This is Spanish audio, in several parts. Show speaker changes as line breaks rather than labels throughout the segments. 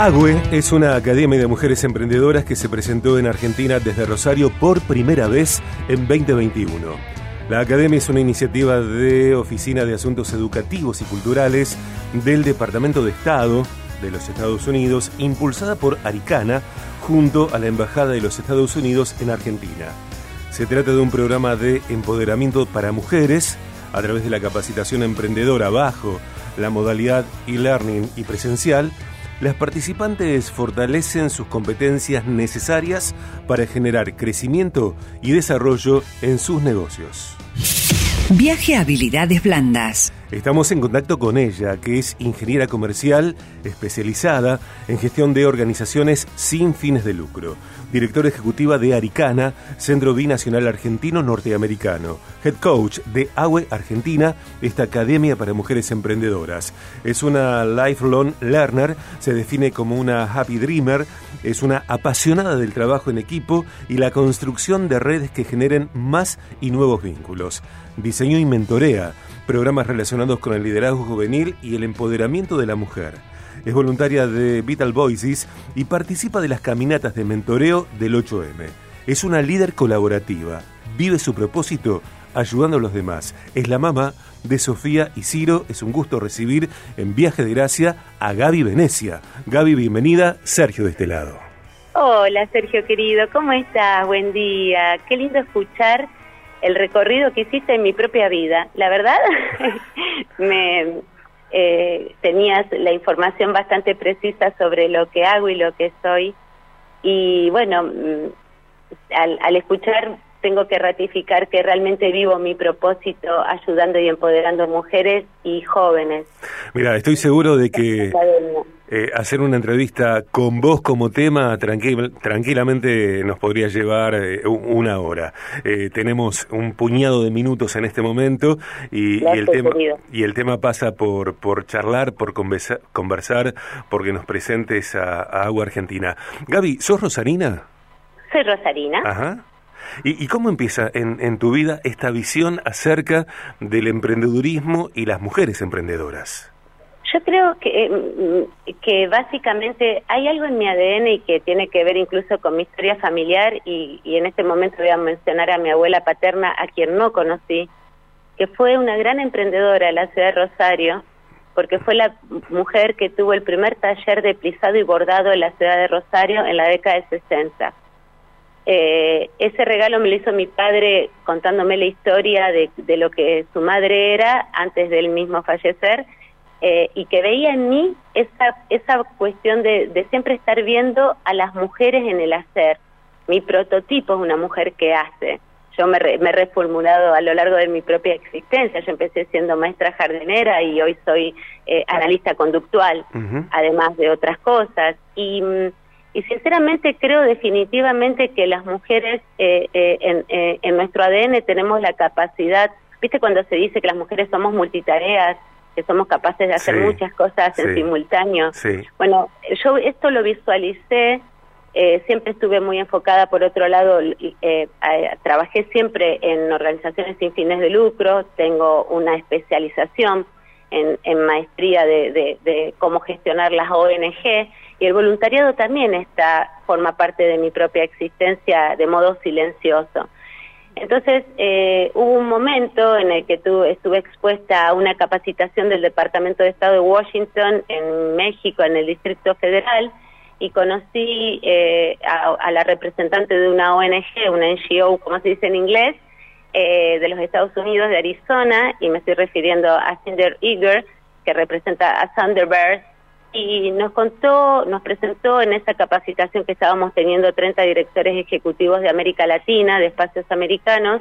AGUE es una academia de mujeres emprendedoras que se presentó en Argentina desde Rosario por primera vez en 2021. La academia es una iniciativa de Oficina de Asuntos Educativos y Culturales del Departamento de Estado de los Estados Unidos, impulsada por Aricana junto a la Embajada de los Estados Unidos en Argentina. Se trata de un programa de empoderamiento para mujeres a través de la capacitación emprendedora bajo la modalidad e-learning y presencial las participantes fortalecen sus competencias necesarias para generar crecimiento y desarrollo en sus negocios.
Viaje a habilidades blandas.
Estamos en contacto con ella, que es ingeniera comercial especializada en gestión de organizaciones sin fines de lucro directora ejecutiva de Aricana, Centro Binacional Argentino Norteamericano, head coach de AWE Argentina, esta academia para mujeres emprendedoras. Es una lifelong learner, se define como una happy dreamer, es una apasionada del trabajo en equipo y la construcción de redes que generen más y nuevos vínculos. Diseño y mentorea programas relacionados con el liderazgo juvenil y el empoderamiento de la mujer es voluntaria de Vital Voices y participa de las caminatas de mentoreo del 8M. Es una líder colaborativa, vive su propósito ayudando a los demás. Es la mamá de Sofía y Ciro. Es un gusto recibir en Viaje de Gracia a Gaby Venecia. Gaby, bienvenida. Sergio de este lado.
Hola Sergio querido, ¿cómo estás? Buen día. Qué lindo escuchar el recorrido que hiciste en mi propia vida. La verdad, me, eh, tenías la información bastante precisa sobre lo que hago y lo que soy. Y bueno, mm, al, al escuchar tengo que ratificar que realmente vivo mi propósito ayudando y empoderando mujeres y jóvenes.
Mira, estoy seguro de que eh, hacer una entrevista con vos como tema tranquilamente nos podría llevar eh, una hora. Eh, tenemos un puñado de minutos en este momento y, el tema y el tema pasa por por charlar, por conversar, conversar porque nos presentes a, a Agua Argentina. Gaby, ¿sos rosarina?
Soy rosarina.
Ajá. ¿Y, cómo empieza en, tu vida esta visión acerca del emprendedurismo y las mujeres emprendedoras?
Yo creo que, mm, que básicamente hay algo en mi ADN y que tiene que ver incluso con mi historia familiar y, y en este momento voy a mencionar a mi abuela paterna, a quien no conocí, que fue una gran emprendedora en la ciudad de Rosario, porque fue la mujer que tuvo el primer taller de plisado y bordado en la ciudad de Rosario en la década de 60 eh, ese regalo me lo hizo mi padre contándome la historia de, lo que su madre era antes del mismo fallecer eh, y que veía en mí esa, esa cuestión de, de, siempre estar viendo a las mujeres en el hacer. Mi prototipo es una mujer que hace. Yo me, me he reformulado a lo largo de mi propia existencia. Yo empecé siendo maestra jardinera y hoy soy eh, analista conductual, además de otras cosas. Y mm, y sinceramente creo definitivamente que las mujeres eh, eh, en, eh, en, nuestro ADN tenemos la capacidad, viste cuando se dice que las mujeres somos multitareas, que somos capaces de hacer muchas cosas en simultáneo. Bueno, yo esto lo visualicé, siempre estuve muy enfocada, por otro lado, trabajé siempre en organizaciones sin fines de lucro, tengo una especialización en, en maestría de, de, de cómo gestionar las ONG y el voluntariado también está forma parte de mi propia existencia de modo silencioso. Entonces, eh, hubo un momento en el que tu, estuve expuesta a una capacitación del Departamento de Estado de Washington en México, en el Distrito Federal, y conocí eh, a, la representante de una ONG, una NGO, como se dice en inglés, eh, de los Estados Unidos, de Arizona, y me estoy refiriendo a Cinder Eager, que representa a Thunderbirds, y nos contó, nos presentó en esa capacitación que estábamos teniendo 30 directores ejecutivos de América Latina, de espacios americanos,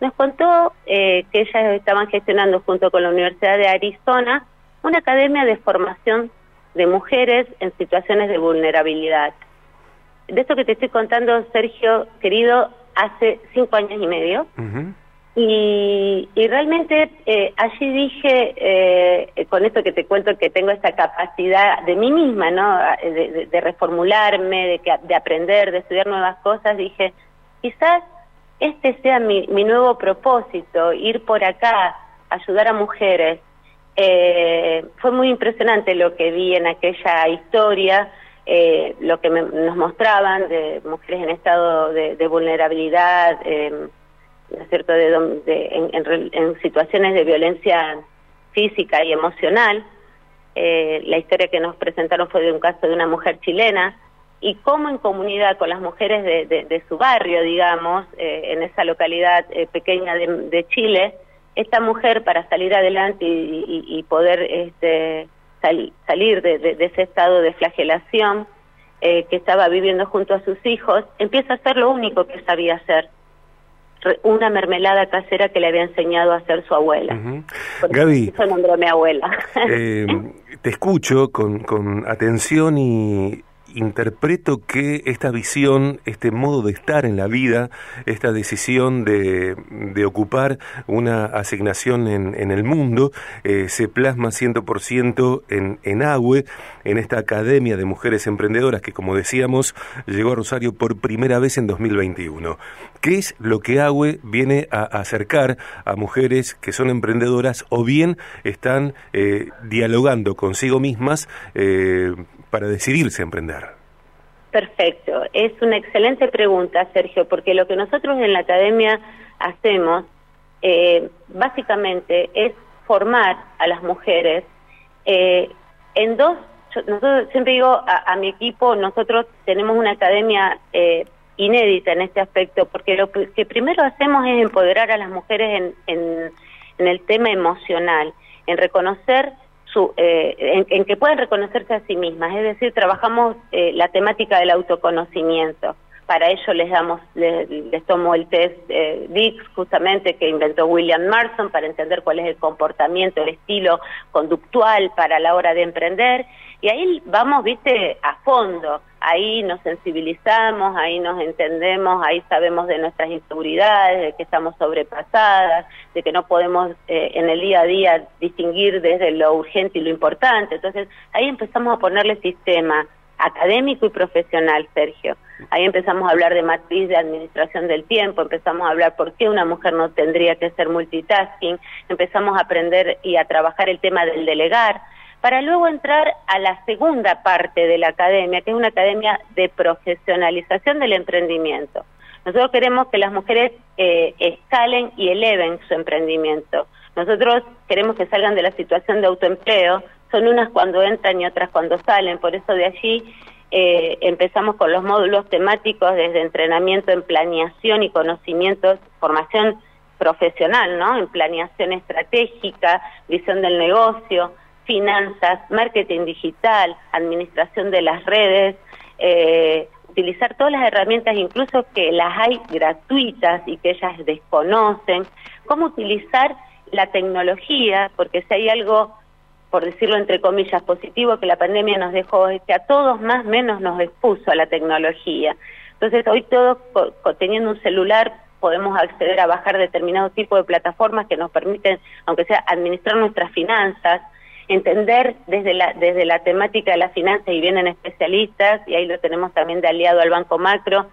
nos contó eh, que ellas estaban gestionando junto con la Universidad de Arizona una academia de formación de mujeres en situaciones de vulnerabilidad. De esto que te estoy contando, Sergio, querido, hace cinco años y medio. Y, realmente eh, allí dije, eh, con esto que te cuento, que tengo esta capacidad de mí misma, ¿no? De, de, reformularme, de, de aprender, de estudiar nuevas cosas, dije, quizás este sea mi, mi nuevo propósito, ir por acá, ayudar a mujeres. Eh, fue muy impresionante lo que vi en aquella historia eh, lo que nos mostraban de mujeres en estado de, vulnerabilidad, eh, cierto?, de, en, situaciones de violencia física y emocional. Eh, la historia que nos presentaron fue de un caso de una mujer chilena y cómo en comunidad con las mujeres de, su barrio, digamos, eh, en esa localidad pequeña de, Chile, esta mujer para salir adelante y, poder este, salir de, ese estado de flagelación eh, que estaba viviendo junto a sus hijos, empieza a hacer lo único que sabía hacer, una mermelada casera que le había enseñado a hacer su abuela.
Gaby,
eso nombró mi abuela.
Eh, te escucho con, con atención y, interpreto que esta visión, este modo de estar en la vida, esta decisión de, ocupar una asignación en, en el mundo, eh, se plasma 100% en, en AWE, en esta Academia de Mujeres Emprendedoras que, como decíamos, llegó a Rosario por primera vez en 2021. ¿Qué es lo que AWE viene a acercar a mujeres que son emprendedoras o bien están eh, dialogando consigo mismas eh, para decidirse a emprender?
Perfecto, es una excelente pregunta, Sergio, porque lo que nosotros en la academia hacemos eh, básicamente es formar a las mujeres eh, en dos, nosotros siempre digo a, mi equipo, nosotros tenemos una academia eh, inédita en este aspecto, porque lo que primero hacemos es empoderar a las mujeres en, en el tema emocional, en reconocer eh, en, que puedan reconocerse a sí mismas, es decir, trabajamos eh, la temática del autoconocimiento. Para ello les damos, les, tomo el test eh, Dix, justamente que inventó William Marston para entender cuál es el comportamiento, el estilo conductual para la hora de emprender. Y ahí vamos, viste, a fondo ahí nos sensibilizamos, ahí nos entendemos, ahí sabemos de nuestras inseguridades, de que estamos sobrepasadas, de que no podemos eh, en el día a día distinguir desde lo urgente y lo importante. Entonces ahí empezamos a ponerle sistema académico y profesional, Sergio. Ahí empezamos a hablar de matriz de administración del tiempo, empezamos a hablar por qué una mujer no tendría que ser multitasking, empezamos a aprender y a trabajar el tema del delegar, para luego entrar a la segunda parte de la academia, que es una academia de profesionalización del emprendimiento. Nosotros queremos que las mujeres eh, escalen y eleven su emprendimiento. Nosotros queremos que salgan de la situación de autoempleo, son unas cuando entran y otras cuando salen, por eso de allí eh, empezamos con los módulos temáticos desde entrenamiento en planeación y conocimientos, formación profesional, ¿no? En planeación estratégica, visión del negocio, finanzas, marketing digital, administración de las redes, eh, utilizar todas las herramientas, incluso que las hay gratuitas y que ellas desconocen, cómo utilizar la tecnología, porque si hay algo, por decirlo entre comillas, positivo que la pandemia nos dejó, es que a todos más menos nos expuso a la tecnología. Entonces hoy todos teniendo un celular podemos acceder a bajar determinado tipo de plataformas que nos permiten, aunque sea, administrar nuestras finanzas, entender desde la, desde la temática de las finanzas y vienen especialistas, y ahí lo tenemos también de aliado al Banco Macro,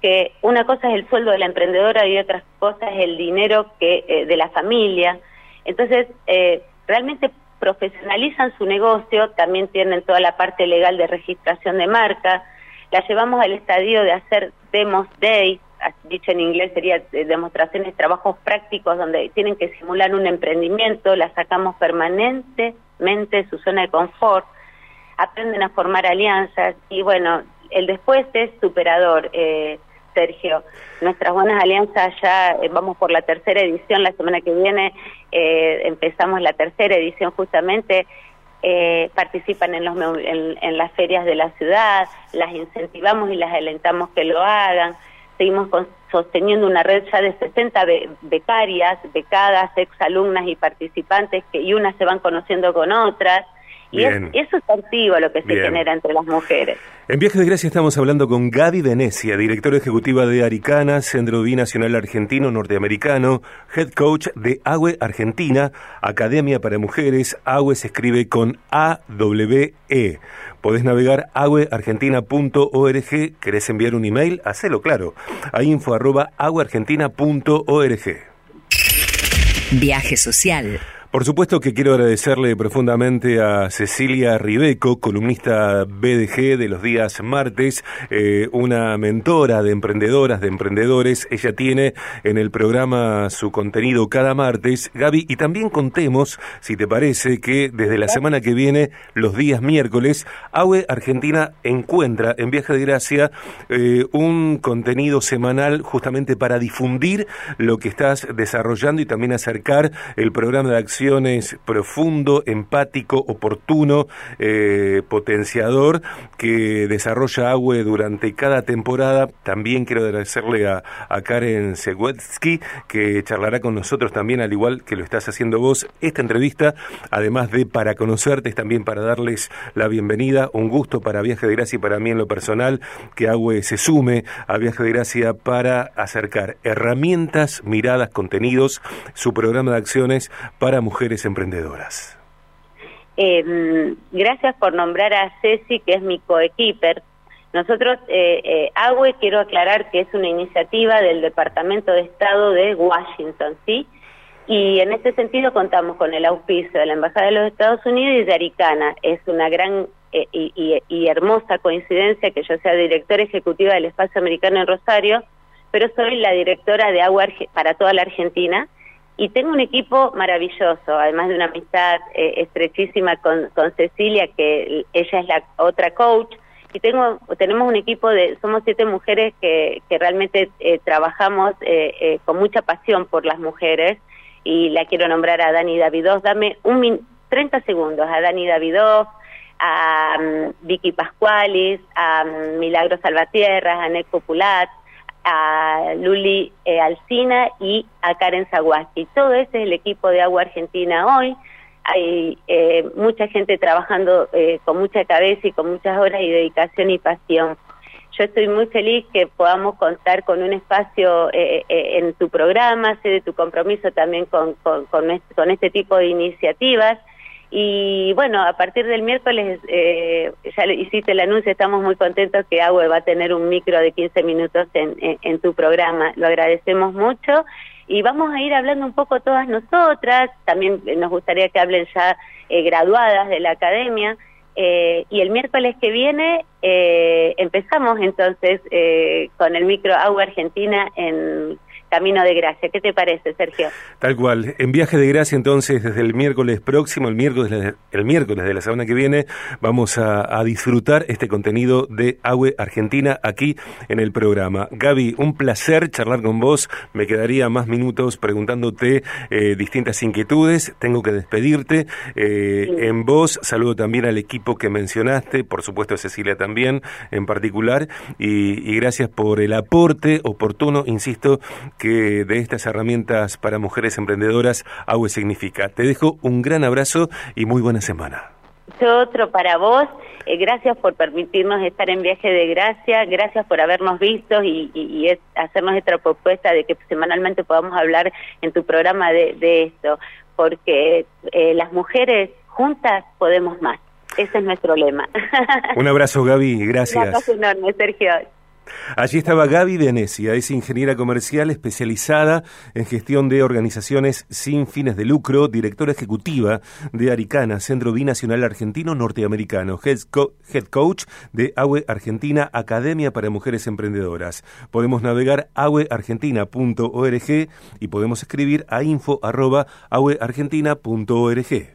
que una cosa es el sueldo de la emprendedora y otra cosa es el dinero que eh, de la familia. Entonces, eh, realmente profesionalizan su negocio, también tienen toda la parte legal de registración de marca, la llevamos al estadio de hacer demos days, dicho en inglés sería demostraciones, trabajos prácticos donde tienen que simular un emprendimiento, la sacamos permanentemente de su zona de confort, aprenden a formar alianzas y bueno, el después es superador. Eh, Sergio. Nuestras buenas alianzas ya eh, vamos por la tercera edición, la semana que viene eh, empezamos la tercera edición justamente, participan en, los, en, las ferias de la ciudad, las incentivamos y las alentamos que lo hagan, seguimos sosteniendo una red ya de 60 becarias, becadas, exalumnas y participantes, que y unas se van conociendo con otras. Y eso es activo lo que se genera entre las mujeres.
En Viajes de Gracia estamos hablando con Gaby Venecia, directora ejecutiva de Aricana, Centro Binacional Argentino Norteamericano, head coach de AWE Argentina, Academia para Mujeres. AWE se escribe con A-W-E. Podés navegar agueargentina.org. ¿Querés enviar un email? Hacelo, claro. A info arroba agueargentina.org.
Viaje social.
Por supuesto que quiero agradecerle profundamente a Cecilia Ribeco, columnista BDG de los días martes, eh, una mentora de emprendedoras, de emprendedores. Ella tiene en el programa su contenido cada martes. Gaby, y también contemos, si te parece, que desde la semana que viene, los días miércoles, AUE Argentina encuentra en Viaje de Gracia eh, un contenido semanal justamente para difundir lo que estás desarrollando y también acercar el programa de acción profundo, empático, oportuno, eh, potenciador que desarrolla AWE durante cada temporada. También quiero agradecerle a, Karen Segwetsky que charlará con nosotros también, al igual que lo estás haciendo vos, esta entrevista, además de para conocerte, es también para darles la bienvenida. Un gusto para Viaje de Gracia y para mí en lo personal que AWE se sume a Viaje de Gracia para acercar herramientas, miradas, contenidos, su programa de acciones para mujeres mujeres emprendedoras?
Eh, gracias por nombrar a Ceci, que es mi coequiper. Nosotros, eh, eh, quiero aclarar que es una iniciativa del Departamento de Estado de Washington, ¿sí? Y en este sentido contamos con el auspicio de la Embajada de los Estados Unidos y de Aricana. Es una gran eh, y, y, hermosa coincidencia que yo sea directora ejecutiva del Espacio Americano en Rosario, pero soy la directora de Agua para toda la Argentina y tengo un equipo maravilloso, además de una amistad eh, estrechísima con, con Cecilia, que ella es la otra coach, y tengo tenemos un equipo de, somos siete mujeres que, que realmente eh, trabajamos eh, con mucha pasión por las mujeres, y la quiero nombrar a Dani Davidov, dame un 30 segundos, a Dani Davidov, a mm, Vicky Pascualis, a mm, Milagro Salvatierra, a Neco Pulat, a Luli eh, Alcina y a Karen Zawaski. Todo ese es el equipo de Agua Argentina hoy. Hay eh, mucha gente trabajando eh, con mucha cabeza y con muchas horas y dedicación y pasión. Yo estoy muy feliz que podamos contar con un espacio en tu programa, sé de tu compromiso también con, con, con, con este tipo de iniciativas y bueno, a partir del miércoles, eh, ya hiciste el anuncio, estamos muy contentos que Agua va a tener un micro de 15 minutos en, en, tu programa. Lo agradecemos mucho y vamos a ir hablando un poco todas nosotras. También nos gustaría que hablen ya eh, graduadas de la academia. Eh, y el miércoles que viene eh, empezamos entonces eh, con el micro Agua Argentina en Camino de Gracia. ¿Qué te parece, Sergio?
Tal cual. En Viaje de Gracia, entonces, desde el miércoles próximo, el miércoles, el miércoles de la semana que viene, vamos a, disfrutar este contenido de Agüe Argentina aquí en el programa. Gaby, un placer charlar con vos. Me quedaría más minutos preguntándote eh, distintas inquietudes. Tengo que despedirte. Eh, en vos, saludo también al equipo que mencionaste, por supuesto a Cecilia también en particular, y, y gracias por el aporte oportuno, insisto, que de estas herramientas para mujeres emprendedoras AUE significa. Te dejo un gran abrazo y muy buena semana.
Otro para vos. Eh, gracias por permitirnos estar en viaje de gracia. Gracias por habernos visto y, hacernos esta propuesta de que semanalmente podamos hablar en tu programa de, esto. Porque eh, las mujeres juntas podemos más. Ese es nuestro lema.
Un abrazo, Gaby. Gracias. Un
abrazo enorme, Sergio.
Allí estaba Gaby Venecia, es ingeniera comercial especializada en gestión de organizaciones sin fines de lucro, directora ejecutiva de Aricana, Centro Binacional Argentino Norteamericano, head, coach de AWE Argentina, Academia para Mujeres Emprendedoras. Podemos navegar aweargentina.org y podemos escribir a info.aweargentina.org.